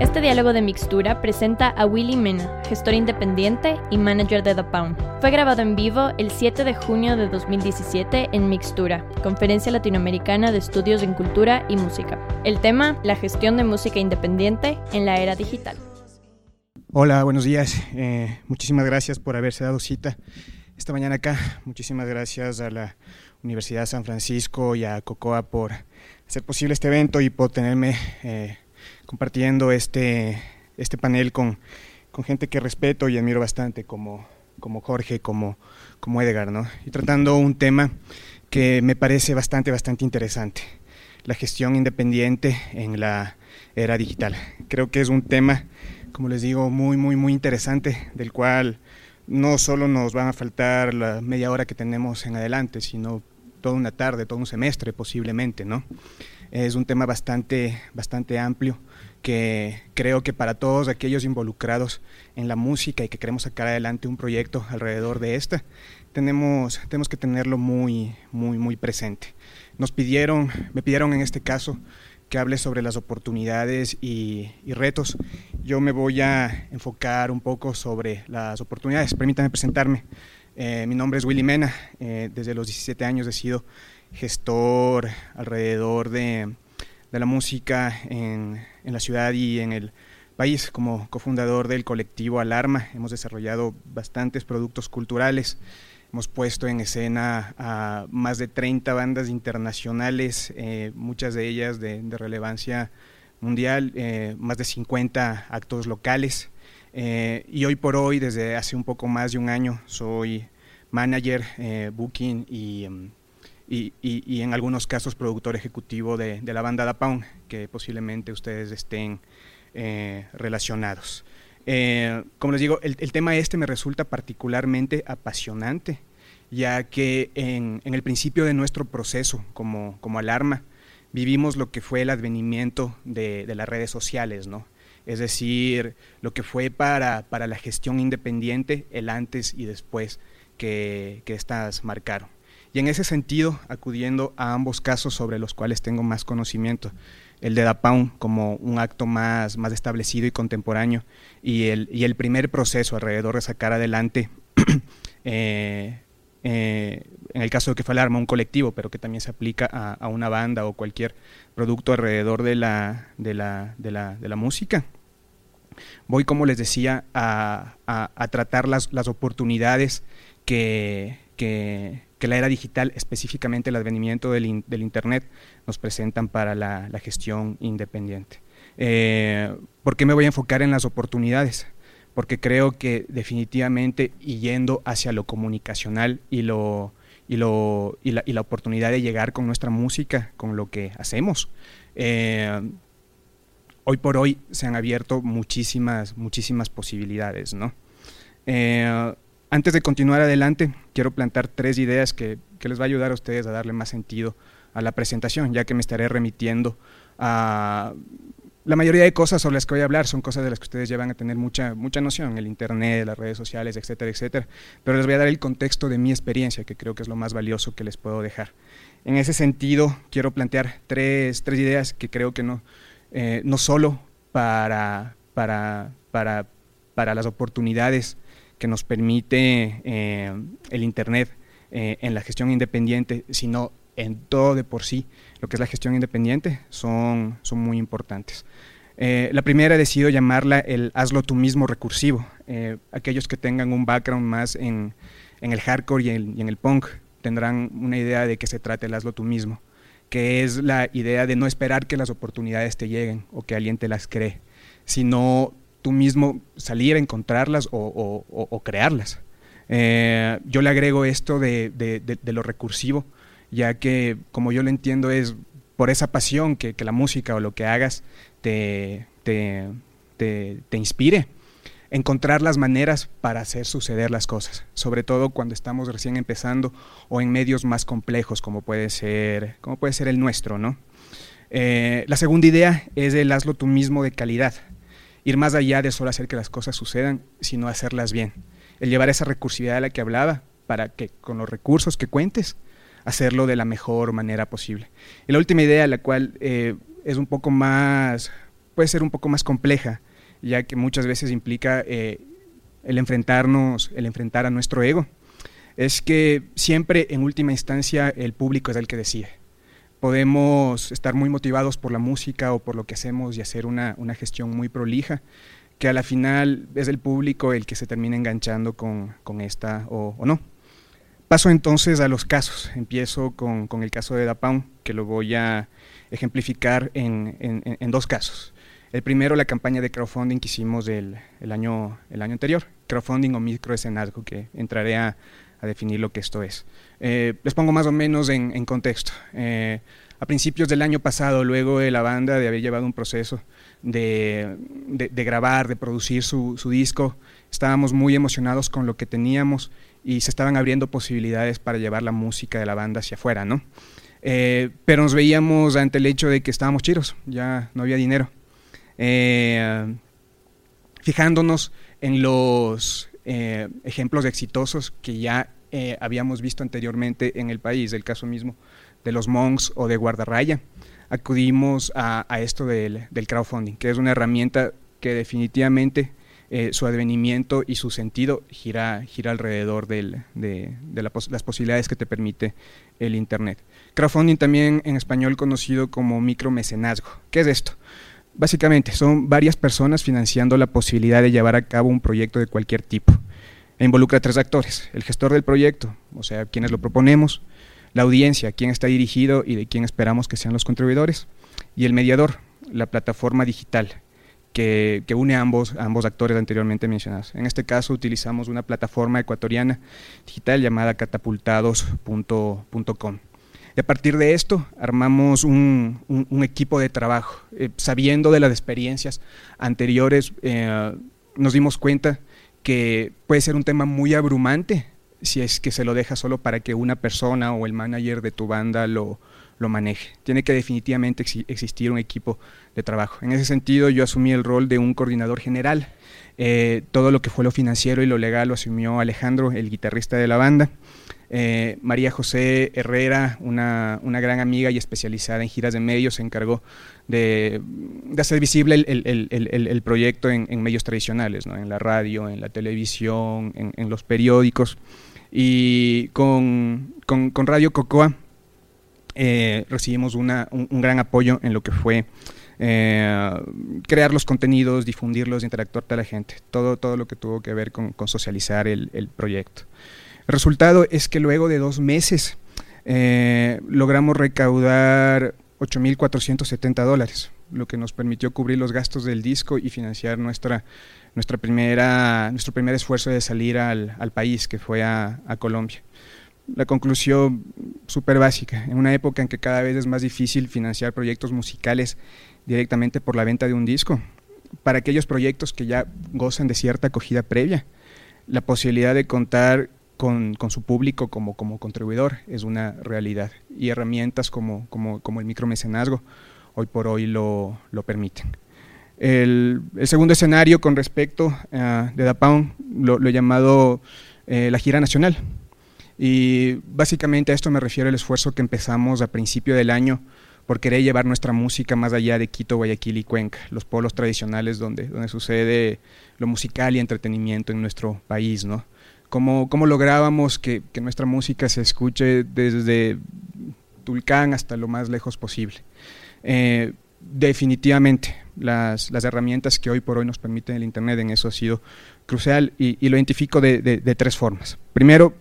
Este diálogo de mixtura presenta a Willy Mena, gestor independiente y manager de The Pound. Fue grabado en vivo el 7 de junio de 2017 en Mixtura, Conferencia Latinoamericana de Estudios en Cultura y Música. El tema, la gestión de música independiente en la era digital. Hola, buenos días. Eh, muchísimas gracias por haberse dado cita esta mañana acá. Muchísimas gracias a la Universidad de San Francisco y a Cocoa por hacer posible este evento y por tenerme eh, compartiendo este, este panel con, con, gente que respeto y admiro bastante, como, como Jorge, como, como Edgar, ¿no? Y tratando un tema que me parece bastante, bastante interesante, la gestión independiente en la era digital. Creo que es un tema como les digo, muy, muy, muy interesante, del cual no solo nos van a faltar la media hora que tenemos en adelante, sino toda una tarde, todo un semestre posiblemente, ¿no? Es un tema bastante, bastante amplio que creo que para todos aquellos involucrados en la música y que queremos sacar adelante un proyecto alrededor de esta, tenemos, tenemos que tenerlo muy, muy, muy presente. Nos pidieron, me pidieron en este caso que hable sobre las oportunidades y, retos. Yo me voy a enfocar un poco sobre las oportunidades. Permítanme presentarme. Eh, mi nombre es Willy Mena. Eh, desde los 17 años he sido gestor alrededor de, la música en, en, la ciudad y en el país. Como cofundador del colectivo Alarma, hemos desarrollado bastantes productos culturales Hemos puesto en escena a más de 30 bandas internacionales, eh, muchas de ellas de, relevancia mundial, eh, más de 50 actos locales. Eh, y hoy por hoy, desde hace un poco más de un año, soy manager, booking mm, y, y, en algunos casos productor ejecutivo de, la banda Da Pound, que posiblemente ustedes estén relacionados. Eh, como les digo, el, tema este me resulta particularmente apasionante, ya que en, el principio de nuestro proceso como, alarma vivimos lo que fue el advenimiento de, las redes sociales, ¿no? Es decir, lo que fue para, la gestión independiente, el antes y después que, que estas marcaron. Y en ese sentido, acudiendo a ambos casos sobre los cuales tengo más conocimiento, el de DAPAUN como un acto más, más establecido y contemporáneo y el, y el primer proceso alrededor de sacar adelante, eh, eh, en el caso de que fue arma, un colectivo, pero que también se aplica a, una banda o cualquier producto alrededor de la, de la, de la, de la música. Voy, como les decía, a, a, tratar las, las oportunidades que, que, que la era digital, específicamente el advenimiento del, Internet, nos presentan para la, gestión independiente. Eh, ¿Por qué me voy a enfocar en las oportunidades? Porque creo que definitivamente, y yendo hacia lo comunicacional y, lo, y, lo, y, la, oportunidad de llegar con nuestra música, con lo que hacemos, eh, hoy por hoy se han abierto muchísimas, muchísimas posibilidades, ¿no? Eh, antes de continuar adelante, quiero plantar tres ideas que, les va a ayudar a ustedes a darle más sentido a la presentación, ya que me estaré remitiendo a la mayoría de cosas sobre las que voy a hablar son cosas de las que ustedes ya van a tener mucha, mucha noción, el Internet, las redes sociales, etcétera, etcétera. Pero les voy a dar el contexto de mi experiencia, que creo que es lo más valioso que les puedo dejar. En ese sentido, quiero plantear tres, tres ideas que creo que no, eh, no solo para, para, para, para las oportunidades que nos permite eh, el Internet eh, en la gestión independiente, sino en todo de por sí lo que es la gestión independiente, son, son muy importantes. Eh, la primera he decidido llamarla el hazlo tú mismo recursivo. aquellos que tengan un background más en, en el hardcore y en, y en, el punk tendrán una idea de qué se trata el hazlo tú mismo, que es la idea de no esperar que las oportunidades te lleguen o que alguien te las cree, sino tú mismo salir a encontrarlas o, crearlas. Eh, yo le agrego esto de, lo recursivo, ya que como yo lo entiendo es por esa pasión que, la música o lo que hagas te, inspire, encontrar las maneras para hacer suceder las cosas, sobre todo cuando estamos recién empezando o en medios más complejos como puede ser, como puede ser el nuestro, ¿no? Eh, la segunda idea es el hazlo tú mismo de calidad ir más allá de solo hacer que las cosas sucedan, sino hacerlas bien. El llevar esa recursividad a la que hablaba para que con los recursos que cuentes, hacerlo de la mejor manera posible. La última idea, la cual eh, es un poco más puede ser un poco más compleja, ya que muchas veces implica eh, el enfrentarnos, el enfrentar a nuestro ego, es que siempre en última instancia el público es el que decide. Podemos estar muy motivados por la música o por lo que hacemos y hacer una, gestión muy prolija, que a la final es el público el que se termina enganchando con, esta o, no. Paso entonces a los casos. Empiezo con, el caso de Dapaun, que lo voy a ejemplificar en dos casos. El primero, la campaña de crowdfunding que hicimos el, año, el año anterior, crowdfunding o microescenazgo, que entraré a, definir lo que esto es. Eh, les pongo más o menos en, contexto. Eh, a principios del año pasado, luego de la banda de haber llevado un proceso de, grabar, de producir su, disco, estábamos muy emocionados con lo que teníamos y se estaban abriendo posibilidades para llevar la música de la banda hacia afuera, ¿no? Eh, pero nos veíamos ante el hecho de que estábamos chiros, ya no había dinero. Fijándonos en los eh, ejemplos exitosos que ya eh, habíamos visto anteriormente en el país, el caso mismo de los monks o de guardarraya, acudimos a, esto del, crowdfunding, que es una herramienta que definitivamente su advenimiento y su sentido gira, gira alrededor de, las posibilidades que te permite el Internet. Crowdfunding también en español conocido como micromecenazgo. ¿Qué es esto? Básicamente, son varias personas financiando la posibilidad de llevar a cabo un proyecto de cualquier tipo. E involucra a tres actores, el gestor del proyecto, o sea, quienes lo proponemos, la audiencia, quién está dirigido y de quién esperamos que sean los contribuidores, y el mediador, la plataforma digital, que, une a ambos, ambos actores anteriormente mencionados. En este caso utilizamos una plataforma ecuatoriana digital llamada catapultados.com. Y a partir de esto armamos un, equipo de trabajo. Eh, sabiendo de las experiencias anteriores, eh, nos dimos cuenta que puede ser un tema muy abrumante si es que se lo deja solo para que una persona o el manager de tu banda lo, maneje. Tiene que definitivamente existir un equipo de trabajo. En ese sentido, yo asumí el rol de un coordinador general. Eh, todo lo que fue lo financiero y lo legal lo asumió Alejandro, el guitarrista de la banda. Eh, María José Herrera, una, gran amiga y especializada en giras de medios, se encargó de, hacer visible el, proyecto en, medios tradicionales, en la radio, en la televisión, en, los periódicos. Y con, Radio Cocoa eh, recibimos un, gran apoyo en lo que fue eh, crear los contenidos, difundirlos, interactuar con la gente, todo, todo lo que tuvo que ver con, con socializar el proyecto. El resultado es que luego de dos meses eh, logramos recaudar 8.470 dólares, lo que nos permitió cubrir los gastos del disco y financiar nuestra, nuestra primera, nuestro primer esfuerzo de salir al, país, que fue a, Colombia. La conclusión súper básica, en una época en que cada vez es más difícil financiar proyectos musicales directamente por la venta de un disco, para aquellos proyectos que ya gozan de cierta acogida previa, la posibilidad de contar con, su público como, como contribuidor es una realidad y herramientas como, como, como el micromecenazgo hoy por hoy lo, lo permiten. El, segundo escenario con respecto a de DAPAUN lo, he llamado eh, la gira nacional. Y básicamente a esto me refiero el esfuerzo que empezamos a principio del año por querer llevar nuestra música más allá de Quito, Guayaquil y Cuenca, los pueblos tradicionales donde, donde sucede lo musical y entretenimiento en nuestro país, ¿no? Cómo, cómo lográbamos que, nuestra música se escuche desde Tulcán hasta lo más lejos posible. Eh, definitivamente, las, herramientas que hoy por hoy nos permiten el Internet en eso ha sido crucial y, lo identifico de, tres formas. Primero,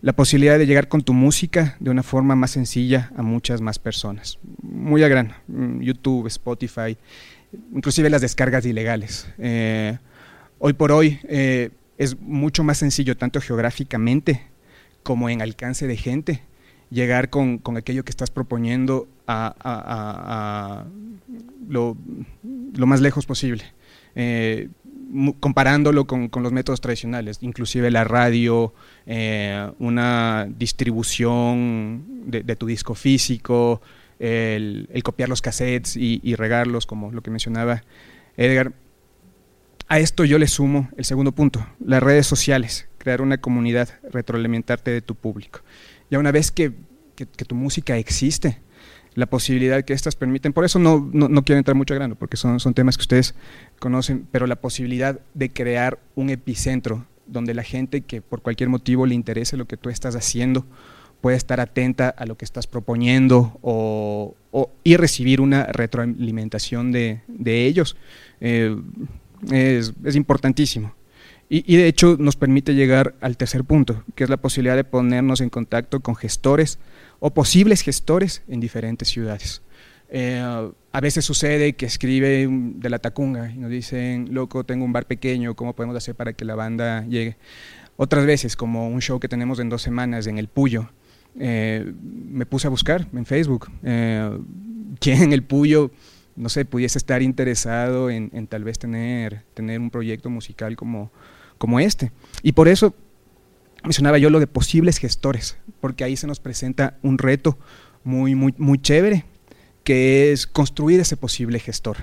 la posibilidad de llegar con tu música de una forma más sencilla a muchas más personas. Muy a gran, mm, YouTube, Spotify, inclusive las descargas ilegales. Eh, hoy por hoy, eh, es mucho más sencillo, tanto geográficamente como en alcance de gente, llegar con, aquello que estás proponiendo a, lo, más lejos posible. Eh, comparándolo con, los métodos tradicionales, inclusive la radio, eh, una distribución de, tu disco físico, el, copiar los cassettes y, y, regarlos, como lo que mencionaba Edgar, a esto yo le sumo el segundo punto, las redes sociales, crear una comunidad, retroalimentarte de tu público. Ya una vez que, tu música existe, la posibilidad que estas permiten, por eso no, no, quiero entrar mucho a grano, porque son, son temas que ustedes conocen, pero la posibilidad de crear un epicentro donde la gente que por cualquier motivo le interese lo que tú estás haciendo, puede estar atenta a lo que estás proponiendo o, y recibir una retroalimentación de, ellos. Eh, es, importantísimo. Y, de hecho nos permite llegar al tercer punto, que es la posibilidad de ponernos en contacto con gestores o posibles gestores en diferentes ciudades. Eh, a veces sucede que escribe de la Tacunga y nos dicen, loco, tengo un bar pequeño, ¿cómo podemos hacer para que la banda llegue? Otras veces, como un show que tenemos en dos semanas en El Puyo, eh, me puse a buscar en Facebook eh, quién en El Puyo, no sé, pudiese estar interesado en, en, tal vez tener, tener un proyecto musical como, como este. Y por eso mencionaba yo lo de posibles gestores, porque ahí se nos presenta un reto muy, muy, muy chévere, que es construir ese posible gestor.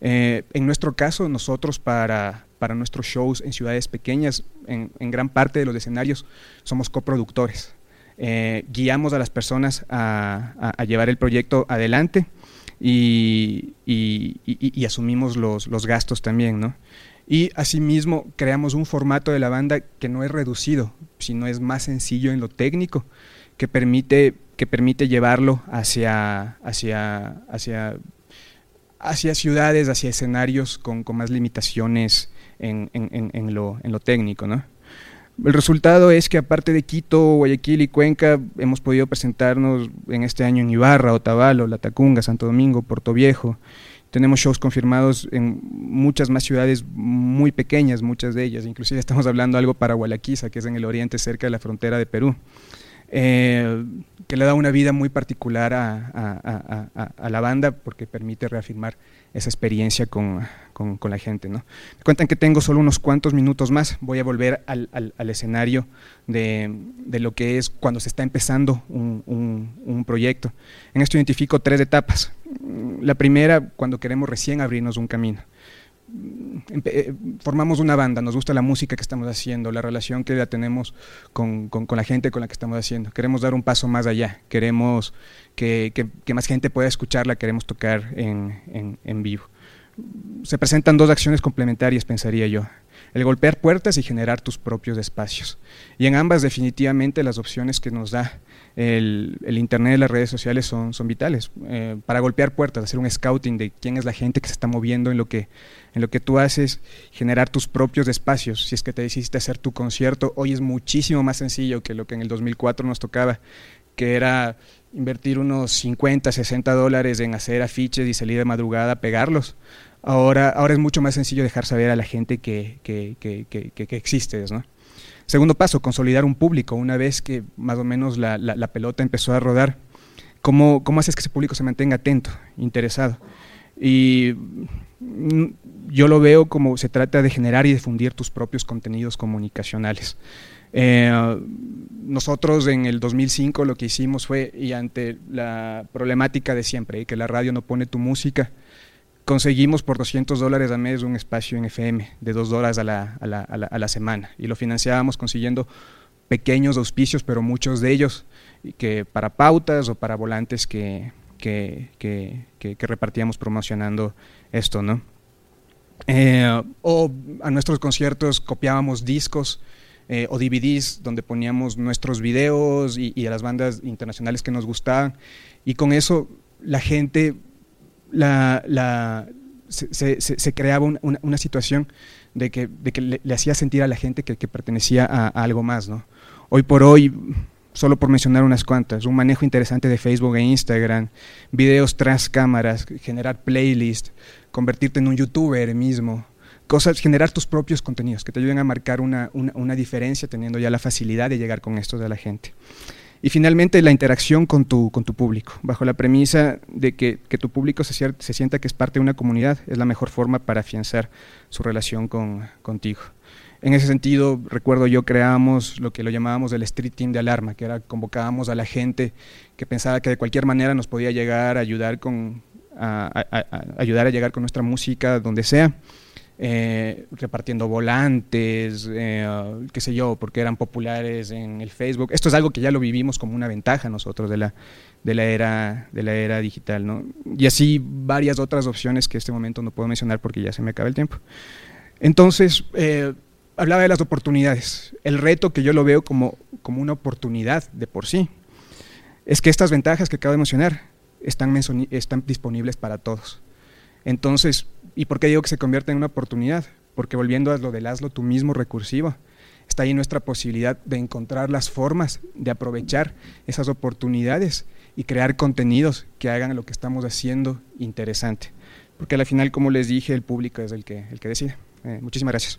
Eh, en nuestro caso, nosotros para, para, nuestros shows en ciudades pequeñas, en, gran parte de los escenarios, somos coproductores. Eh, guiamos a las personas a, llevar el proyecto adelante y, y, asumimos los, los, gastos también, ¿no? Y asimismo creamos un formato de la banda que no es reducido, sino es más sencillo en lo técnico, que permite, que permite llevarlo hacia, hacia, hacia, hacia ciudades, hacia escenarios con, con más limitaciones en, en, en, lo, en lo técnico. ¿no? El resultado es que aparte de Quito, Guayaquil y Cuenca, hemos podido presentarnos en este año en Ibarra, Otavalo, La Tacunga, Santo Domingo, Puerto Viejo, tenemos shows confirmados en muchas más ciudades muy pequeñas, muchas de ellas. Inclusive estamos hablando algo para Gualaquiza, que es en el oriente, cerca de la frontera de Perú. Eh, que le da una vida muy particular a, la banda porque permite reafirmar esa experiencia con, la gente. ¿no? Me cuentan que tengo solo unos cuantos minutos más, voy a volver al, escenario de, lo que es cuando se está empezando un, un proyecto. En esto identifico tres etapas. La primera, cuando queremos recién abrirnos un camino. Eh, formamos una banda, nos gusta la música que estamos haciendo, la relación que la tenemos con, la gente con la que estamos haciendo. Queremos dar un paso más allá, queremos que, más gente pueda escucharla, queremos tocar en, en vivo. Se presentan dos acciones complementarias, pensaría yo el golpear puertas y generar tus propios espacios. Y en ambas definitivamente las opciones que nos da el, Internet y las redes sociales son, son vitales. Eh, para golpear puertas, hacer un scouting de quién es la gente que se está moviendo en lo que, en lo que tú haces, generar tus propios espacios. Si es que te decidiste hacer tu concierto, hoy es muchísimo más sencillo que lo que en el 2004 nos tocaba, que era invertir unos 50, 60 dólares en hacer afiches y salir de madrugada a pegarlos. Ahora, ahora es mucho más sencillo dejar saber a la gente que, que, que, que, existes. ¿no? Segundo paso, consolidar un público. Una vez que más o menos la, la, pelota empezó a rodar, ¿cómo, ¿cómo haces que ese público se mantenga atento, interesado? Y yo lo veo como se trata de generar y difundir tus propios contenidos comunicacionales. Eh, nosotros en el 2005 lo que hicimos fue, y ante la problemática de siempre, que la radio no pone tu música, conseguimos por 200 dólares al mes un espacio en FM de dos horas a la, a la, a la, semana y lo financiábamos consiguiendo pequeños auspicios, pero muchos de ellos que para pautas o para volantes que, que, que, que repartíamos promocionando esto, ¿no? Eh, o a nuestros conciertos copiábamos discos eh, o DVDs donde poníamos nuestros videos y, y a las bandas internacionales que nos gustaban y con eso la gente la, la, se, se, creaba una, una, situación de que, de que le, hacía sentir a la gente que, pertenecía a, algo más. ¿no? Hoy por hoy, solo por mencionar unas cuantas, un manejo interesante de Facebook e Instagram, videos tras cámaras, generar playlists, convertirte en un youtuber mismo, cosas, generar tus propios contenidos que te ayuden a marcar una, una diferencia teniendo ya la facilidad de llegar con esto de la gente. Y finalmente la interacción con tu, con tu público, bajo la premisa de que, que tu público se, sienta que es parte de una comunidad, es la mejor forma para afianzar su relación con, contigo. En ese sentido, recuerdo yo creábamos lo que lo llamábamos el street team de alarma, que era convocábamos a la gente que pensaba que de cualquier manera nos podía llegar a ayudar, con, a ayudar a llegar con nuestra música donde sea eh, repartiendo volantes, eh, qué sé yo, porque eran populares en el Facebook. Esto es algo que ya lo vivimos como una ventaja nosotros de la, de la era, de la era digital. ¿no? Y así varias otras opciones que en este momento no puedo mencionar porque ya se me acaba el tiempo. Entonces, eh, hablaba de las oportunidades. El reto que yo lo veo como, como una oportunidad de por sí es que estas ventajas que acabo de mencionar están, están disponibles para todos. Entonces, ¿y por qué digo que se convierte en una oportunidad? Porque volviendo a lo del hazlo tú mismo recursivo, está ahí nuestra posibilidad de encontrar las formas de aprovechar esas oportunidades y crear contenidos que hagan lo que estamos haciendo interesante. Porque al final, como les dije, el público es el que, el que decide. Eh, muchísimas gracias.